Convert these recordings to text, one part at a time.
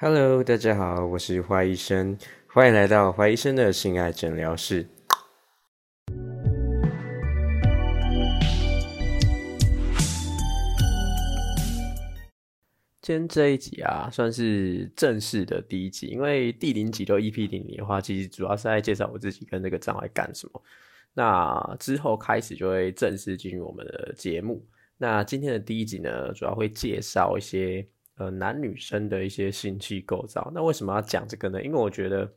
Hello，大家好，我是花医生，欢迎来到花医生的性爱诊疗室。今天这一集啊，算是正式的第一集，因为第零集都 EP 零零的话，其实主要是在介绍我自己跟这个障碍干什么。那之后开始就会正式进入我们的节目。那今天的第一集呢，主要会介绍一些。呃，男女生的一些性器构造，那为什么要讲这个呢？因为我觉得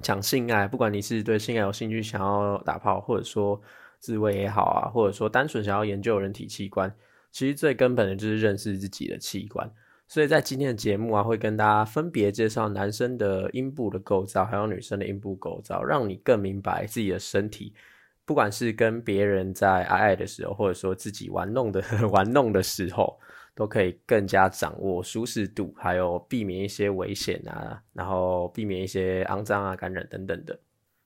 讲性爱，不管你是对性爱有兴趣，想要打炮，或者说自慰也好啊，或者说单纯想要研究人体器官，其实最根本的就是认识自己的器官。所以在今天的节目啊，会跟大家分别介绍男生的阴部的构造，还有女生的阴部构造，让你更明白自己的身体，不管是跟别人在爱爱的时候，或者说自己玩弄的 玩弄的时候。都可以更加掌握舒适度，还有避免一些危险啊，然后避免一些肮脏啊、感染等等的。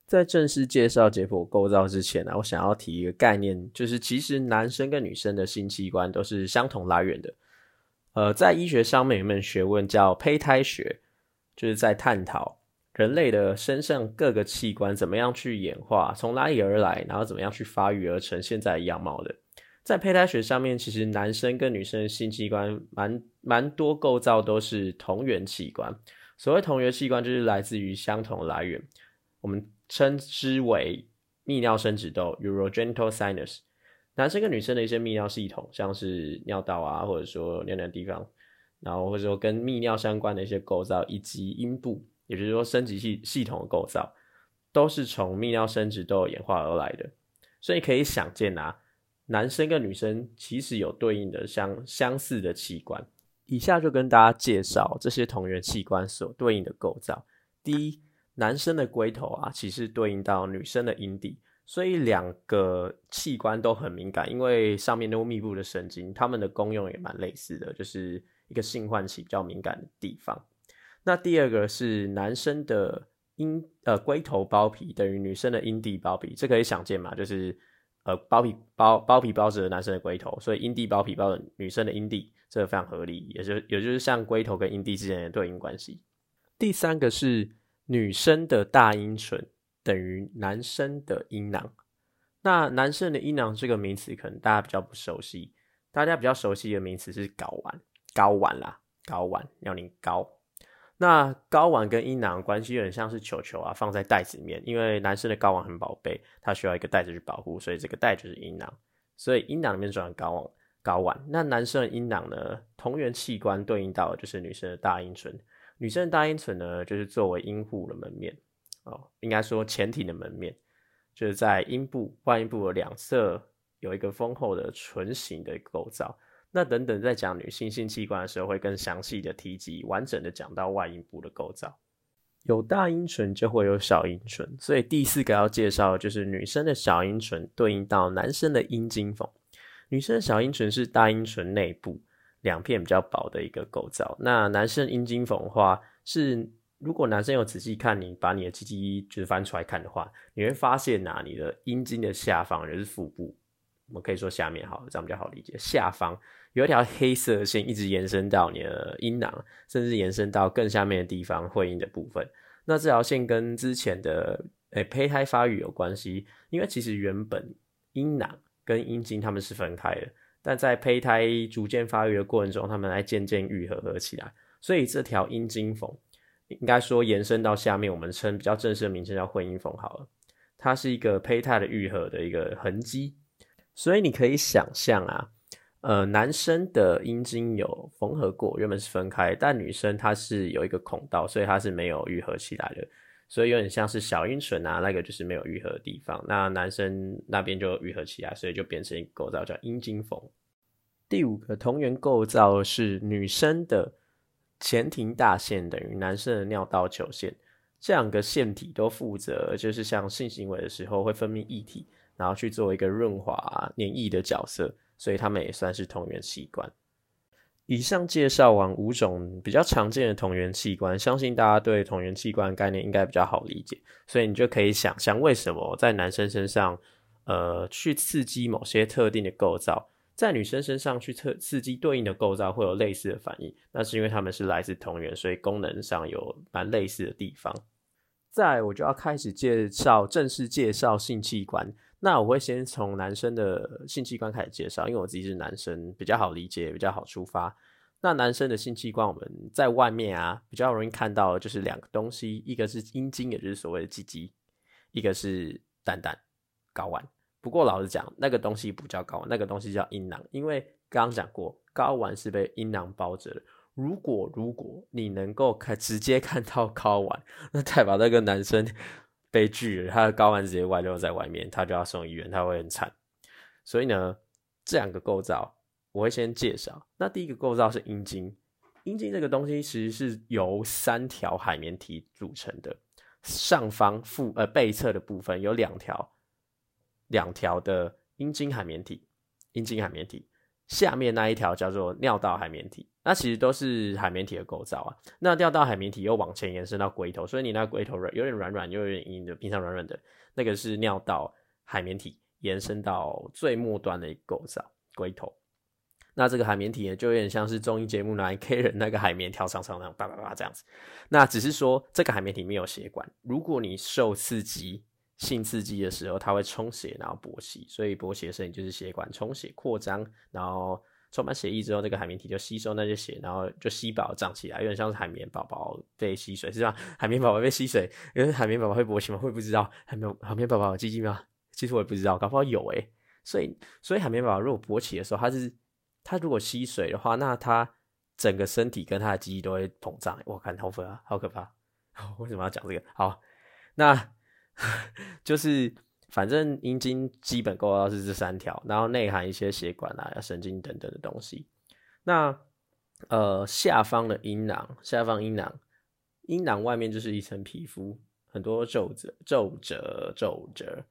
在正式介绍解剖构造之前呢，我想要提一个概念，就是其实男生跟女生的性器官都是相同来源的。呃，在医学上面有一门学问叫胚胎学，就是在探讨人类的身上各个器官怎么样去演化，从哪里而来，然后怎么样去发育而成现在的样貌的。在胚胎学上面，其实男生跟女生的性器官蛮蛮多构造都是同源器官。所谓同源器官，就是来自于相同来源，我们称之为泌尿生殖窦 （urogenital sinus）。男生跟女生的一些泌尿系统，像是尿道啊，或者说尿尿地方，然后或者说跟泌尿相关的一些构造，以及阴部，也就是说生殖系系统的构造，都是从泌尿生殖窦演化而来的。所以可以想见啊。男生跟女生其实有对应的相相似的器官，以下就跟大家介绍这些同源器官所对应的构造。第一，男生的龟头啊，其实对应到女生的阴蒂，所以两个器官都很敏感，因为上面都密布的神经，它们的功用也蛮类似的，就是一个性唤起比较敏感的地方。那第二个是男生的阴呃龟头包皮等于女生的阴蒂包皮，这可以想见嘛，就是。呃，包皮包包皮包着男生的龟头，所以阴蒂包皮包着女生的阴蒂，这个非常合理，也就也就是像龟头跟阴蒂之间的对应关系。第三个是女生的大阴唇等于男生的阴囊。那男生的阴囊这个名词可能大家比较不熟悉，大家比较熟悉的名词是睾丸，睾丸啦，睾丸要你睾。那睾丸跟阴囊关系有点像是球球啊，放在袋子里面，因为男生的睾丸很宝贝，它需要一个袋子去保护，所以这个袋就是阴囊。所以阴囊里面装睾丸，睾丸。那男生的阴囊呢，同源器官对应到就是女生的大阴唇，女生的大阴唇呢，就是作为阴户的门面哦，应该说前庭的门面，就是在阴部、外阴部的两侧有一个丰厚的唇形的构造。那等等，在讲女性性器官的时候，会更详细的提及，完整的讲到外阴部的构造。有大阴唇就会有小阴唇，所以第四个要介绍的就是女生的小阴唇对应到男生的阴茎缝。女生的小阴唇是大阴唇内部两片比较薄的一个构造。那男生阴茎缝的话，是如果男生有仔细看你把你的鸡鸡就是翻出来看的话，你会发现呐，你的阴茎的下方就是腹部，我们可以说下面好，这样比较好理解，下方。有一条黑色线一直延伸到你的阴囊，甚至延伸到更下面的地方会阴的部分。那这条线跟之前的诶胚胎发育有关系，因为其实原本阴囊跟阴茎它们是分开的，但在胚胎逐渐发育的过程中，它们来渐渐愈合合起来。所以这条阴茎缝应该说延伸到下面，我们称比较正式的名称叫会阴缝好了。它是一个胚胎的愈合的一个痕迹，所以你可以想象啊。呃，男生的阴茎有缝合过，原本是分开，但女生她是有一个孔道，所以它是没有愈合起来的，所以有点像是小阴唇啊，那个就是没有愈合的地方。那男生那边就愈合起来，所以就变成一个构造叫阴茎缝。第五个同源构造是女生的前庭大腺等于男生的尿道球腺，这两个腺体都负责就是像性行为的时候会分泌液体，然后去做一个润滑黏液的角色。所以它们也算是同源器官。以上介绍完五种比较常见的同源器官，相信大家对同源器官概念应该比较好理解。所以你就可以想象，为什么在男生身上，呃，去刺激某些特定的构造，在女生身上去测刺激对应的构造会有类似的反应，那是因为它们是来自同源，所以功能上有蛮类似的地方。再我就要开始介绍正式介绍性器官，那我会先从男生的性器官开始介绍，因为我自己是男生，比较好理解，比较好出发。那男生的性器官，我们在外面啊比较容易看到，就是两个东西，一个是阴茎，也就是所谓的鸡鸡，一个是蛋蛋、睾丸。不过老实讲，那个东西不叫睾丸，那个东西叫阴囊，因为刚刚讲过，睾丸是被阴囊包着的。如果如果你能够看直接看到睾丸，那代表那个男生被拒了，他的睾丸直接外露在外面，他就要送医院，他会很惨。所以呢，这两个构造我会先介绍。那第一个构造是阴茎，阴茎这个东西其实是由三条海绵体组成的，上方腹呃背侧的部分有两条。两条的阴茎海绵体，阴茎海绵体下面那一条叫做尿道海绵体，那其实都是海绵体的构造啊。那尿道海绵体又往前延伸到龟头，所以你那龟头软有点软软又有点硬的，平常软软的那个是尿道海绵体延伸到最末端的一个构造龟头。那这个海绵体呢，就有点像是综艺节目来 K 人那个海绵条长长那样叭叭叭这样子。那只是说这个海绵体没有血管，如果你受刺激。性刺激的时候，它会充血，然后勃起，所以勃起的声音就是血管充血扩张，然后充满血液之后，这个海绵体就吸收那些血，然后就吸饱胀起来，有点像是海绵宝宝被吸水，是吧？海绵宝宝被吸水，因为海绵宝宝会勃起吗？会不知道海绵海绵宝宝有鸡鸡吗？其实我也不知道，搞不好有诶。所以所以海绵宝宝如果勃起的时候，它是它如果吸水的话，那它整个身体跟它的鸡鸡都会膨胀。我看头发好可怕，为什么要讲这个？好，那。就是，反正阴茎基本构造是这三条，然后内含一些血管啊、神经等等的东西。那呃，下方的阴囊，下方阴囊，阴囊外面就是一层皮肤，很多皱褶、皱褶、皱褶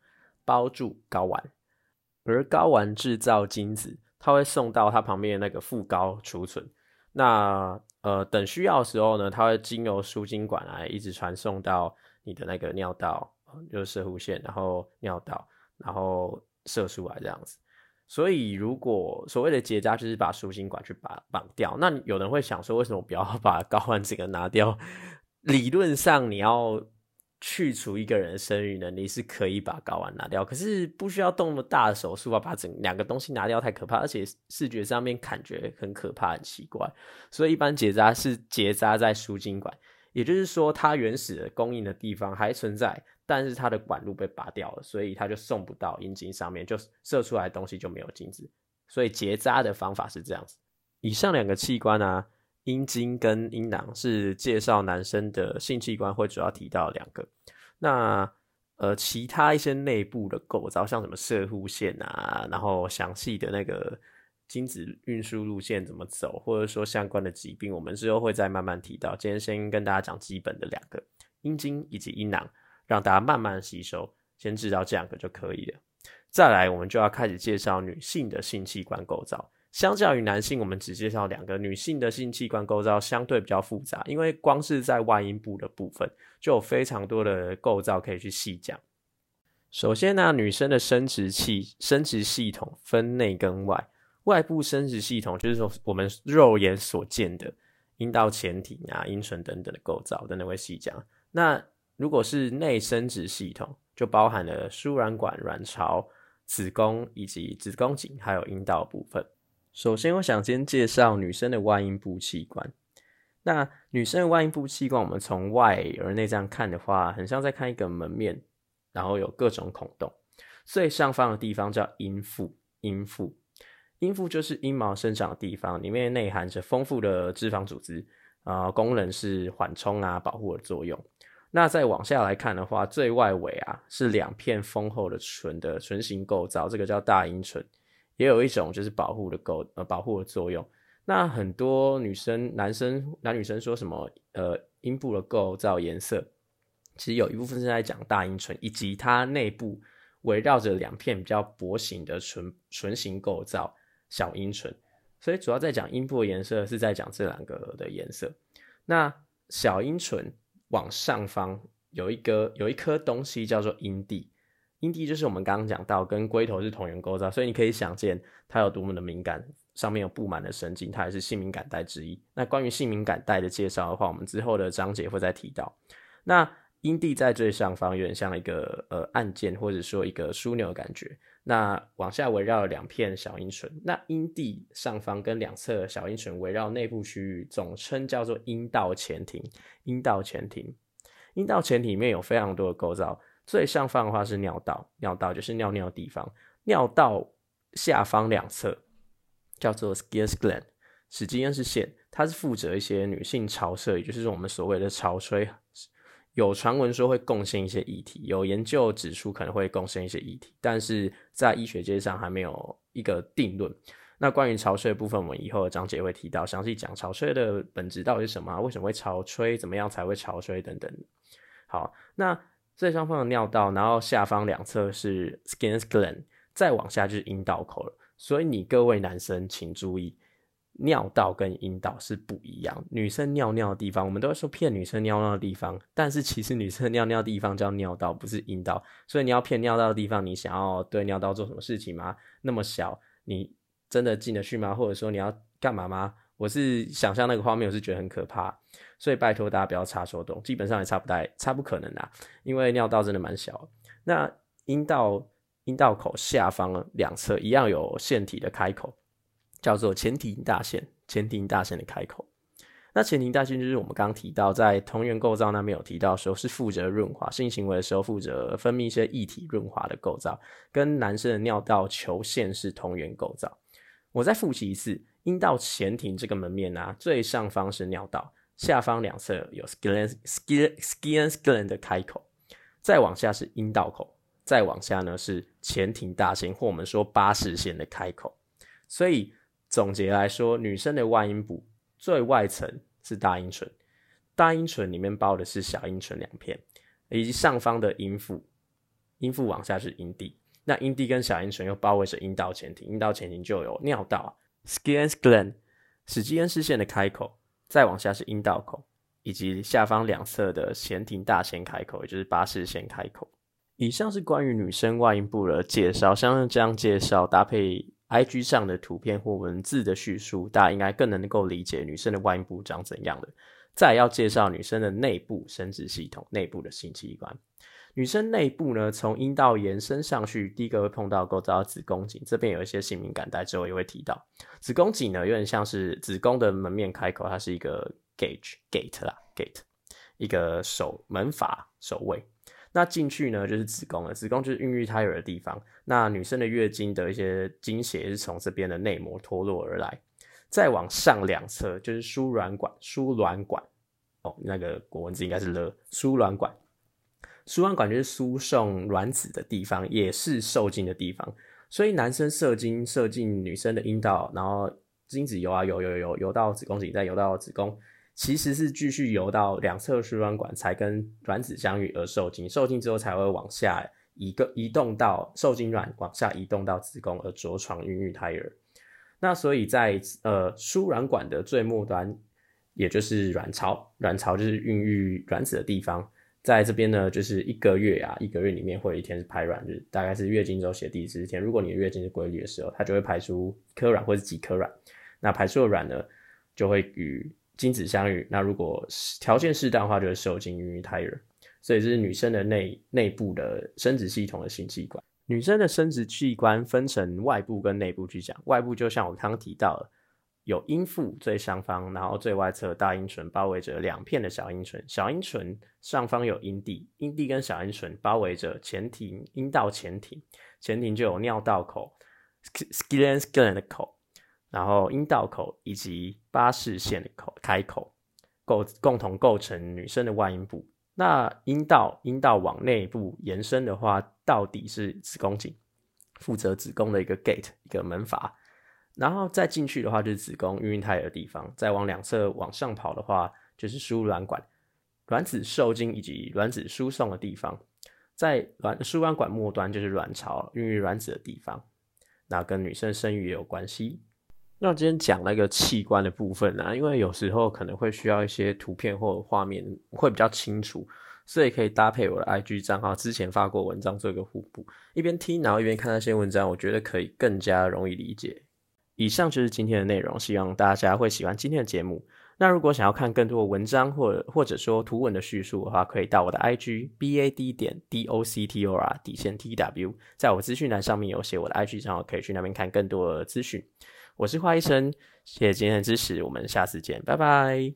包住睾丸，而睾丸制造精子，它会送到它旁边那个副睾储存。那呃，等需要的时候呢，它会经由输精管来一直传送到你的那个尿道。就是射弧线，然后尿道，然后射出来这样子。所以，如果所谓的结扎就是把输精管去把绑掉，那有人会想说，为什么不要 把睾丸整个拿掉？理论上，你要去除一个人的生育能力是可以把睾丸拿掉，可是不需要动那么大的手术啊，把整两个东西拿掉太可怕，而且视觉上面感觉很可怕、很奇怪。所以，一般结扎是结扎在输精管，也就是说，它原始的供应的地方还存在。但是它的管路被拔掉了，所以它就送不到阴茎上面，就射出来东西就没有精子。所以结扎的方法是这样子。以上两个器官啊，阴茎跟阴囊是介绍男生的性器官会主要提到两个。那呃，其他一些内部的构造，像什么射护线啊，然后详细的那个精子运输路线怎么走，或者说相关的疾病，我们之后会再慢慢提到。今天先跟大家讲基本的两个阴茎以及阴囊。让大家慢慢吸收，先知道这两个就可以了。再来，我们就要开始介绍女性的性器官构造。相较于男性，我们只介绍两个女性的性器官构造相对比较复杂，因为光是在外阴部的部分就有非常多的构造可以去细讲。首先呢，女生的生殖器、生殖系统分内跟外。外部生殖系统就是说我们肉眼所见的阴道前庭啊、阴唇等等的构造，等等会细讲。那如果是内生殖系统，就包含了输卵管、卵巢、子宫以及子宫颈，还有阴道部分。首先，我想先介绍女生的外阴部器官。那女生的外阴部器官，我们从外而内这样看的话，很像在看一个门面，然后有各种孔洞。最上方的地方叫阴腹，阴腹，阴腹就是阴毛生长的地方，里面内含着丰富的脂肪组织，啊，功能是缓冲啊、保护的作用。那再往下来看的话，最外围啊是两片丰厚的唇的唇形构造，这个叫大阴唇，也有一种就是保护的构呃保护的作用。那很多女生、男生、男女生说什么呃阴部的构造颜色，其实有一部分是在讲大阴唇以及它内部围绕着两片比较薄型的唇唇形构造小阴唇，所以主要在讲阴部的颜色是在讲这两个的颜色。那小阴唇。往上方有一个有一颗东西叫做阴蒂，阴蒂就是我们刚刚讲到跟龟头是同源构造，所以你可以想见它有多么的敏感，上面有布满的神经，它也是性敏感带之一。那关于性敏感带的介绍的话，我们之后的章节会再提到。那阴蒂在最上方，有点像一个呃按键或者说一个枢纽的感觉。那往下围绕两片小阴唇，那阴蒂上方跟两侧小阴唇围绕内部区域，总称叫做阴道前庭。阴道前庭，阴道前庭里面有非常多的构造。最上方的话是尿道，尿道就是尿尿的地方。尿道下方两侧叫做 Scius gland，史基恩是腺，它是负责一些女性潮射，也就是我们所谓的潮吹。有传闻说会贡献一些议题，有研究指出可能会贡献一些议题，但是在医学界上还没有一个定论。那关于潮吹的部分，我们以后的章节会提到，详细讲潮吹的本质到底是什么，为什么会潮吹，怎么样才会潮吹等等。好，那最上方的尿道，然后下方两侧是 skin gland，再往下就是阴道口了。所以你各位男生请注意。尿道跟阴道是不一样，女生尿尿的地方，我们都会说骗女生尿尿的地方，但是其实女生尿尿的地方叫尿道，不是阴道。所以你要骗尿道的地方，你想要对尿道做什么事情吗？那么小，你真的进得去吗？或者说你要干嘛吗？我是想象那个画面，我是觉得很可怕，所以拜托大家不要插手动，基本上也插不带，插不可能啊，因为尿道真的蛮小。那阴道阴道口下方两侧一样有腺体的开口。叫做前庭大腺，前庭大腺的开口。那前庭大腺就是我们刚提到，在同源构造那边有提到说，是负责润滑性行为的时候负责分泌一些液体润滑的构造，跟男生的尿道球腺是同源构造。我再复习一次，阴道前庭这个门面啊，最上方是尿道，下方两侧有 skin skin skin skin 的开口，再往下是阴道口，再往下呢是前庭大腺或我们说巴氏腺的开口，所以。总结来说，女生的外阴部最外层是大阴唇，大阴唇里面包的是小阴唇两片，以及上方的阴腹，阴腹往下是阴蒂，那阴蒂跟小阴唇又包围着阴道前庭，阴道前庭就有尿道啊 （skin gland）、史基恩视线的开口，再往下是阴道口，以及下方两侧的前庭大腺开口，也就是巴氏腺开口。以上是关于女生外阴部的介绍，相信这样介绍搭配。I G 上的图片或文字的叙述，大家应该更能够理解女生的外阴部长怎样的。再要介绍女生的内部生殖系统、内部的性器官。女生内部呢，从阴道延伸上去，第一个会碰到构造子宫颈，这边有一些性敏感带，之后也会提到。子宫颈呢，有点像是子宫的门面开口，它是一个 gate gate 啦，gate 一个守门阀守卫。那进去呢，就是子宫了。子宫就是孕育胎儿的地方。那女生的月经的一些经血是从这边的内膜脱落而来。再往上两侧就是输卵管，输卵管哦，那个国文字应该是了。输卵管，输卵管就是输送卵子的地方，也是受精的地方。所以男生射精射进女生的阴道，然后精子游啊游游游游到子宫颈，再游到子宫。其实是继续游到两侧输卵管才跟卵子相遇而受精，受精之后才会往下移个移动到受精卵往下移动到子宫而着床孕育胎儿。那所以在呃输卵管的最末端，也就是卵巢，卵巢就是孕育卵子的地方，在这边呢就是一个月啊，一个月里面会有一天是排卵日，大概是月经周写第十天。如果你的月经是规律的时候，它就会排出一颗卵或者几颗卵。那排出的卵呢，就会与精子相遇，那如果条件适当的话，就会受精孕育胎儿。所以这是女生的内内部的生殖系统的性器官。女生的生殖器官分成外部跟内部去讲。外部就像我刚刚提到的，有阴腹最上方，然后最外侧大阴唇包围着两片的小阴唇，小阴唇上方有阴蒂，阴蒂跟小阴唇包围着前庭，阴道前庭，前庭就有尿道口，skin skin 的口。然后阴道口以及巴氏腺的口开口构共同构成女生的外阴部。那阴道阴道往内部延伸的话，到底是子宫颈，负责子宫的一个 gate 一个门阀。然后再进去的话，就是子宫孕育胎儿的地方。再往两侧往上跑的话，就是输卵管，卵子受精以及卵子输送的地方。在卵输卵管末端就是卵巢孕育卵子的地方。那跟女生生育也有关系。那今天讲那个器官的部分呢，因为有时候可能会需要一些图片或画面会比较清楚，所以可以搭配我的 IG 账号之前发过文章做一个互补，一边听然后一边看那些文章，我觉得可以更加容易理解。以上就是今天的内容，希望大家会喜欢今天的节目。那如果想要看更多文章或或者说图文的叙述的话，可以到我的 IG B A D 点 D O C T O R 底线 T W，在我资讯栏上面有写我的 IG 账号，可以去那边看更多的资讯。我是花医生，谢谢今天的支持，我们下次见，拜拜。